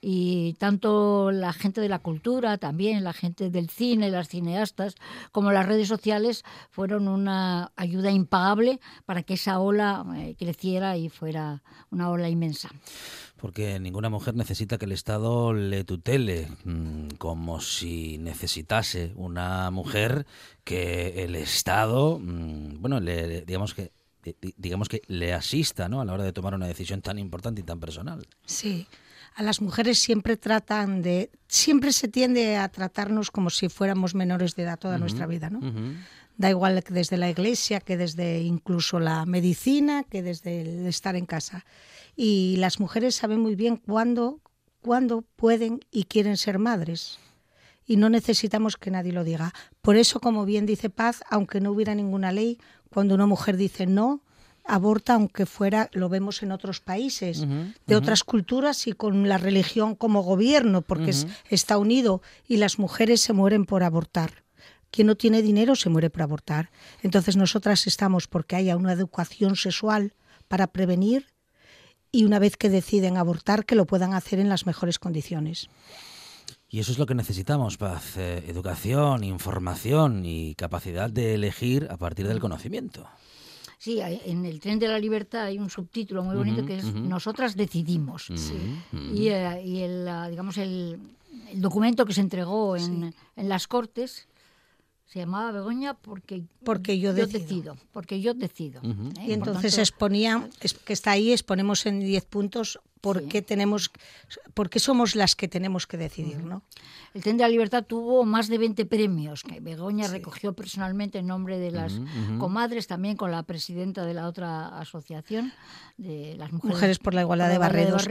K: y tanto la gente de la cultura, también la gente del cine, las cineastas, como las redes sociales fueron una ayuda impagable para que esa ola eh, creciera y fuera una ola inmensa.
A: Porque ninguna mujer necesita que el Estado le tutele, mm, como si necesitase una mujer que el Estado, mm, bueno, le, digamos que digamos que le asista, ¿no? A la hora de tomar una decisión tan importante y tan personal.
J: Sí, a las mujeres siempre tratan de, siempre se tiende a tratarnos como si fuéramos menores de edad toda
A: Ujú,
J: nuestra vida, ¿no?
A: ujú.
J: Da igual que desde la iglesia, que desde incluso la medicina, que desde el estar en casa. Y las mujeres saben muy bien cuándo, cuándo pueden y quieren ser madres. Y no necesitamos que nadie lo diga. Por eso, como bien dice Paz, aunque no hubiera ninguna ley, cuando una mujer dice no, aborta, aunque fuera, lo vemos en otros países, de otras culturas y con la religión como gobierno, porque es- está unido y las mujeres se mueren por abortar. Quien no tiene dinero se muere por abortar. Entonces nosotras estamos porque haya una educación sexual para prevenir y una vez que deciden abortar que lo puedan hacer en las mejores condiciones.
A: Y eso es lo que necesitamos, Paz. eh, educación, información y capacidad de elegir a partir del conocimiento.
K: Sí, en el tren de la libertad hay un subtítulo muy bonito que es. Nosotras decidimos. Y, eh, y el, ah, digamos, el, el documento que se entregó en, en las Cortes se llamaba Begoña porque,
J: Porque yo decido.
K: porque yo decido. ¿eh?
J: Y entonces
K: tanto,
J: exponía, es, que está ahí, exponemos en 10 puntos por qué tenemos, por qué somos las que tenemos que decidir, ¿no?
K: El Tren de la Libertad tuvo más de 20 premios que Begoña recogió personalmente en nombre de las comadres, también con la presidenta de la otra asociación, de las mujeres,
J: Mujeres por la Igualdad de Barredos.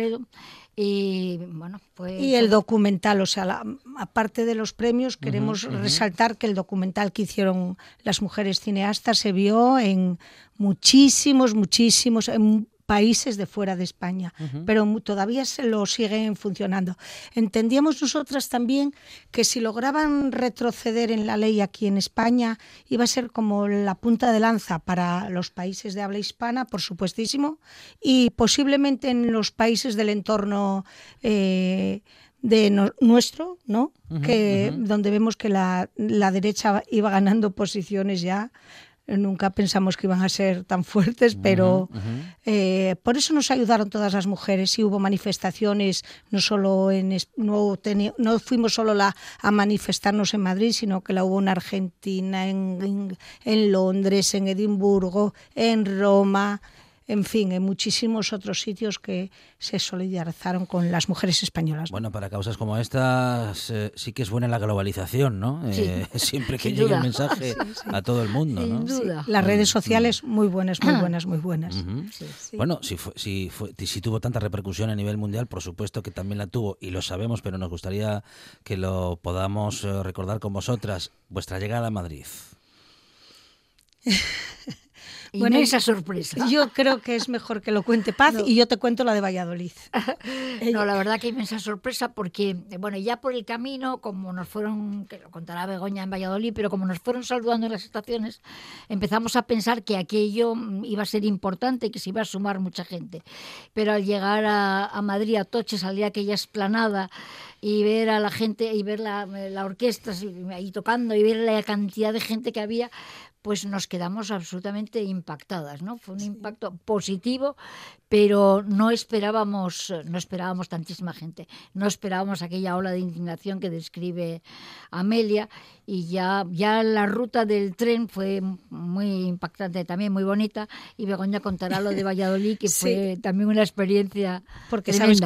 K: Y bueno.
J: Y el documental, o sea, la- aparte de los premios, queremos resaltar que el documental que hicieron las mujeres cineastas se vio en muchísimos, muchísimos, en países de fuera de España, pero todavía se lo siguen funcionando. Entendíamos nosotras también que si lograban retroceder en la ley aquí en España, iba a ser como la punta de lanza para los países de habla hispana, por supuestísimo, y posiblemente en los países del entorno eh, de no- nuestro, ¿no? Que donde vemos que la, la derecha iba ganando posiciones ya. Nunca pensamos que iban a ser tan fuertes, pero eh, por eso nos ayudaron todas las mujeres y hubo manifestaciones, no solo en no, no fuimos solo la, a manifestarnos en Madrid, sino que la hubo en Argentina, en, en- en Londres, en Edimburgo, en Roma, en fin, en muchísimos otros sitios que se solidarizaron con las mujeres españolas.
A: Bueno, para causas como estas eh, sí que es buena la globalización, ¿no?
J: Sí.
A: Eh, <laughs> siempre que
J: Sin
A: llegue
J: duda.
A: el mensaje
J: Sí, sí.
A: a todo el mundo, ¿no?
J: Sí, Las redes
A: Mm,
J: sociales muy buenas, muy buenas, muy buenas.
A: Bueno, si, fue- si, fue- si tuvo tanta repercusión a nivel mundial, por supuesto que también la tuvo y lo sabemos, pero nos gustaría que lo podamos eh, recordar con vosotras, vuestra llegada a Madrid. <laughs>
K: Inmensa sorpresa.
J: Yo creo que es mejor que lo cuente Paz
K: No.
J: y yo te cuento la de Valladolid. <laughs>
K: No, la verdad que inmensa sorpresa porque, bueno, ya por el camino, como nos fueron, que lo contará Begoña en Valladolid, pero como nos fueron saludando en las estaciones, empezamos a pensar que aquello mm, iba a ser importante y que se iba a sumar mucha gente. Pero al llegar a, a Madrid, a Toche, salía aquella esplanada y ver a la gente y ver la, la orquesta ahí tocando y ver la cantidad de gente que había, pues nos quedamos absolutamente impactadas, ¿no? Fue un impacto positivo, pero no esperábamos, no esperábamos tantísima gente, no esperábamos aquella ola de indignación que describe Amelia y ya, ya la ruta del tren fue muy impactante, también muy bonita. Y Begoña contará lo de Valladolid, que <laughs>
J: Sí.
K: fue también una experiencia
J: Porque sabes,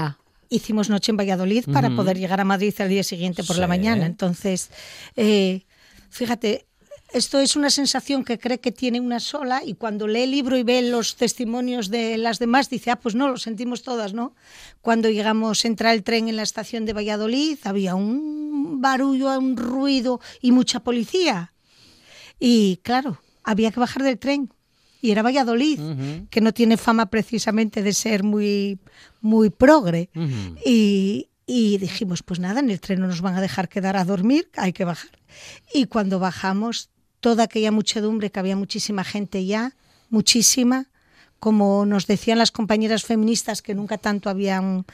J: hicimos noche en Valladolid para poder llegar a Madrid al día siguiente por la mañana. Entonces, eh, fíjate, esto es una sensación que cree que tiene una sola y cuando lee el libro y ve los testimonios de las demás dice, ah, pues no, lo sentimos todas, ¿no? Cuando llegamos, entra el tren en la estación de Valladolid, había un barullo, un ruido y mucha policía. Y claro, había que bajar del tren. Y era Valladolid, que no tiene fama precisamente de ser muy, muy progre. Y, y dijimos, pues nada, en el tren no nos van a dejar quedar a dormir, hay que bajar. Y cuando bajamos, toda aquella muchedumbre, que había muchísima gente ya, muchísima, como nos decían las compañeras feministas que nunca tanto habían,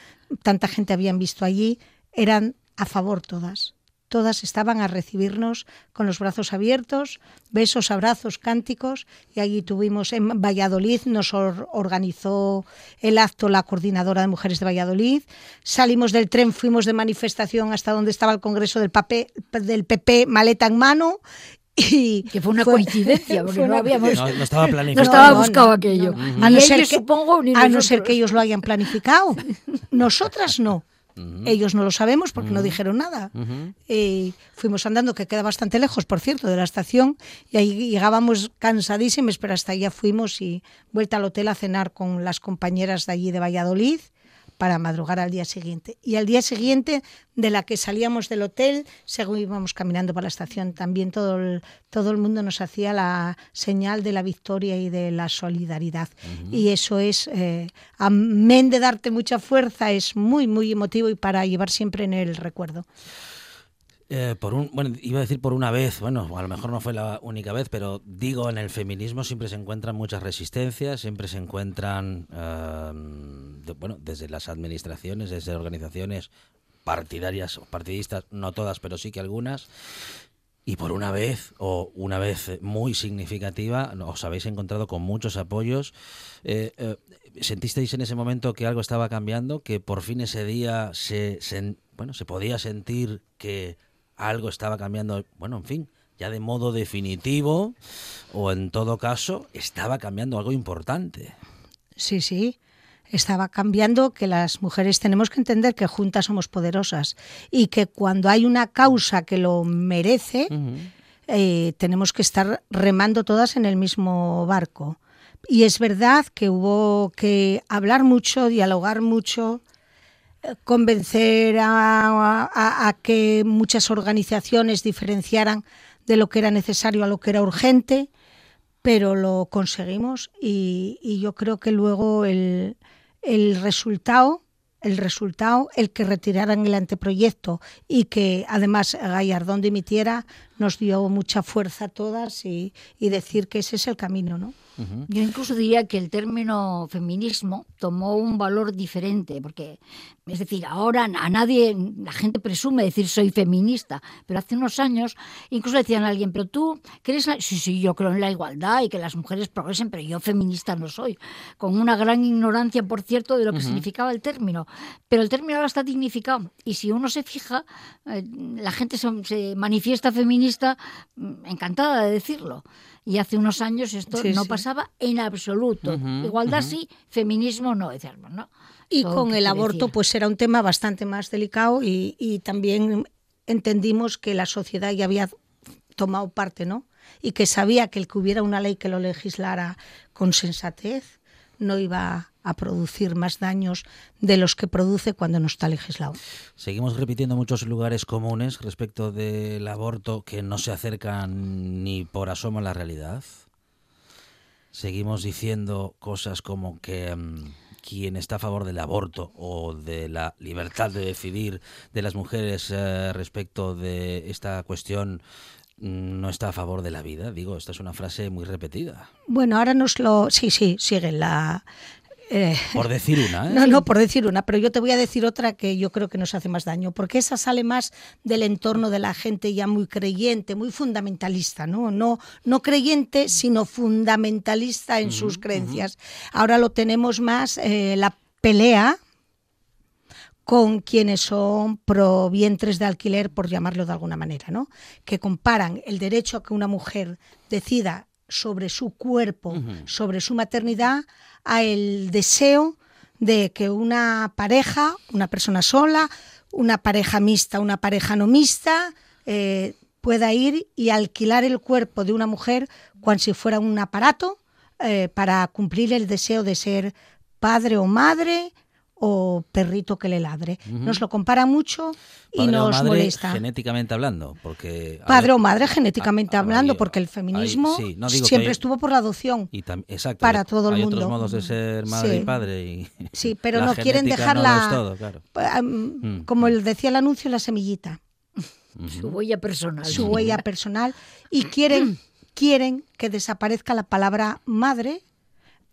J: tanta gente habían visto allí, eran a favor todas. Todas estaban a recibirnos con los brazos abiertos, besos, abrazos, cánticos. Y allí tuvimos en Valladolid, nos or- organizó el acto la coordinadora de mujeres de Valladolid. Salimos del tren, fuimos de manifestación hasta donde estaba el Congreso del, papé- del PP, maleta en mano. Y
K: que fue una coincidencia, <laughs> porque no habíamos-
A: No- no estaba
K: No
A: planificado.
K: estaba buscado aquello.
J: A no, ser
K: ellos,
J: que,
K: supongo,
J: a no ser que ellos lo hayan planificado. <laughs> Nosotras no. Ellos no lo sabemos porque no dijeron nada. Eh, fuimos andando, que queda bastante lejos, por cierto, de la estación, y ahí llegábamos cansadísimos, pero hasta allá fuimos y vuelta al hotel a cenar con las compañeras de allí de Valladolid para madrugar al día siguiente. Y al día siguiente, de la que salíamos del hotel, según íbamos caminando para la estación, también todo el, todo el mundo nos hacía la señal de la victoria y de la solidaridad. Y eso es, eh, amén de darte mucha fuerza, es muy, muy emotivo y para llevar siempre en el recuerdo.
A: Eh, por un, bueno, iba a decir por una vez, bueno, a lo mejor no fue la única vez, pero digo, en el feminismo siempre se encuentran muchas resistencias, siempre se encuentran, eh, bueno, desde las administraciones, desde organizaciones partidarias o partidistas, no todas, pero sí que algunas. Y por una vez, o una vez muy significativa, os habéis encontrado con muchos apoyos. Eh, ¿Sentisteis en ese momento que algo estaba cambiando? ¿Que por fin ese día se, se- bueno, se podía sentir que algo estaba cambiando? Bueno, en fin, ya de modo definitivo, o en todo caso, estaba cambiando algo importante.
J: Sí, sí. Estaba cambiando que las mujeres tenemos que entender que juntas somos poderosas y que cuando hay una causa que lo merece, eh, tenemos que estar remando todas en el mismo barco. Y es verdad que hubo que hablar mucho, dialogar mucho, convencer a, a- a que muchas organizaciones diferenciaran de lo que era necesario a lo que era urgente, pero lo conseguimos y, y yo creo que luego el, el resultado el resultado, el que retiraran el anteproyecto y que además Gallardón dimitiera, nos dio mucha fuerza a todas y, y decir que ese es el camino, ¿no?
K: Yo incluso diría que el término feminismo tomó un valor diferente, porque, es decir, ahora a nadie, la gente presume decir soy feminista, pero hace unos años incluso decían a alguien, pero tú crees, la-?" sí, sí, yo creo en la igualdad y que las mujeres progresen, pero yo feminista no soy, con una gran ignorancia, por cierto, de lo que significaba el término. Pero el término ahora está dignificado y si uno se fija, eh, la gente se, se manifiesta feminista mm, encantada de decirlo. Y hace unos años esto
J: Sí,
K: no
J: sí.
K: pasaba en absoluto. Igualdad sí, feminismo no. Decíamos, ¿no?
J: Y
K: Todo
J: con el aborto,
K: decía.
J: pues era un tema bastante más delicado y, y también entendimos que la sociedad ya había tomado parte, ¿no? Y que sabía que el que hubiera una ley que lo legislara con sensatez no iba a producir más daños de los que produce cuando no está legislado.
A: Seguimos repitiendo muchos lugares comunes respecto del aborto que no se acercan ni por asomo a la realidad. Seguimos diciendo cosas como que mm, quien está a favor del aborto o de la libertad de decidir de las mujeres eh, respecto de esta cuestión mm, no está a favor de la vida. Digo, esta es una frase muy repetida.
J: Bueno, ahora nos lo... Sí, sí, sigue la... eh,
A: Por decir una, <laughs> ¿eh?
J: No, no, por decir una, pero yo te voy a decir otra que yo creo que nos hace más daño, porque esa sale más del entorno de la gente ya muy creyente, muy fundamentalista, ¿no? No, no creyente, sino fundamentalista en sus creencias. Ahora lo tenemos más eh, la pelea con quienes son pro vientres de alquiler, por llamarlo de alguna manera, ¿no? Que comparan el derecho a que una mujer decida sobre su cuerpo, sobre su maternidad, a el deseo de que una pareja, una persona sola, una pareja mixta, una pareja no mixta, eh, pueda ir y alquilar el cuerpo de una mujer cual si fuera un aparato eh, para cumplir el deseo de ser padre o madre o perrito que le ladre. Nos lo compara mucho y
A: Padre o
J: nos
A: madre,
J: molesta.
A: genéticamente hablando, porque...
J: Padre
A: ver,
J: o madre genéticamente hablando, porque el feminismo
A: sí, no
J: siempre
A: hay-
J: estuvo por la adopción.
A: Y tam- exacto,
J: para todo el
A: hay
J: mundo.
A: otros modos de ser madre
J: Sí.
A: y padre. Y <laughs>
J: Sí, pero
A: la
J: no quieren
A: no
J: dejarla,
A: es todo, claro.
J: am,
A: Mm.
J: como el decía el anuncio, la semillita,
K: Su huella personal.
J: su huella personal, y quieren, <clears throat> quieren que desaparezca la palabra madre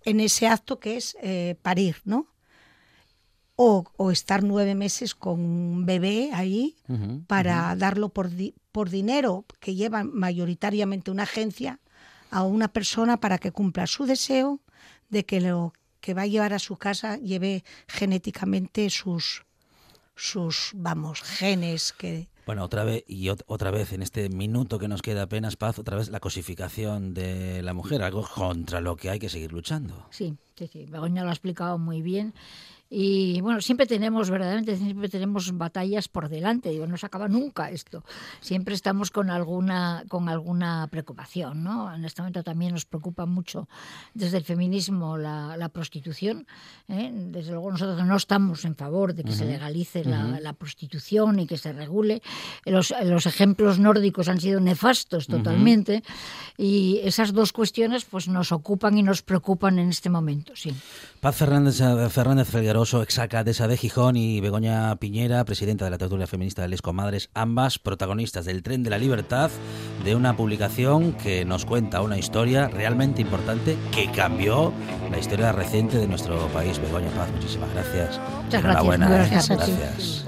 J: en ese acto que es eh, parir, ¿no? O, o estar nueve meses con un bebé ahí para darlo por, di- por dinero que lleva mayoritariamente una agencia a una persona para que cumpla su deseo de que lo que va a llevar a su casa lleve genéticamente sus sus vamos genes que
A: Bueno, otra vez y ot- otra vez en este minuto que nos queda apenas paz, otra vez la cosificación de la mujer, algo contra lo que hay que seguir luchando.
K: Sí, sí, sí. Begoña lo ha explicado muy bien. Y bueno, siempre tenemos, verdaderamente, siempre tenemos batallas por delante. Digo, no se acaba nunca esto. Siempre estamos con alguna, con alguna preocupación, ¿no? En este momento también nos preocupa mucho desde el feminismo la, la prostitución. ¿eh? Desde luego nosotros no estamos en favor de que se
L: Ujú,
K: legalice la,
L: ujú.
K: la prostitución y que se regule. Los, los ejemplos nórdicos han sido nefastos totalmente. Y esas dos cuestiones pues nos ocupan y nos preocupan en este momento, sí.
A: Paz Fernández, eh, Fernández Felgaroso, exacadesa de Gijón, y Begoña Piñera, presidenta de la tertulia feminista de Les Comadres, ambas protagonistas del Tren de la Libertad, de una publicación que nos cuenta una historia realmente importante que cambió la historia reciente de nuestro país. Begoña Paz, muchísimas gracias.
K: Muchas gracias,
A: Enhorabuena, ¿eh?
K: gracias.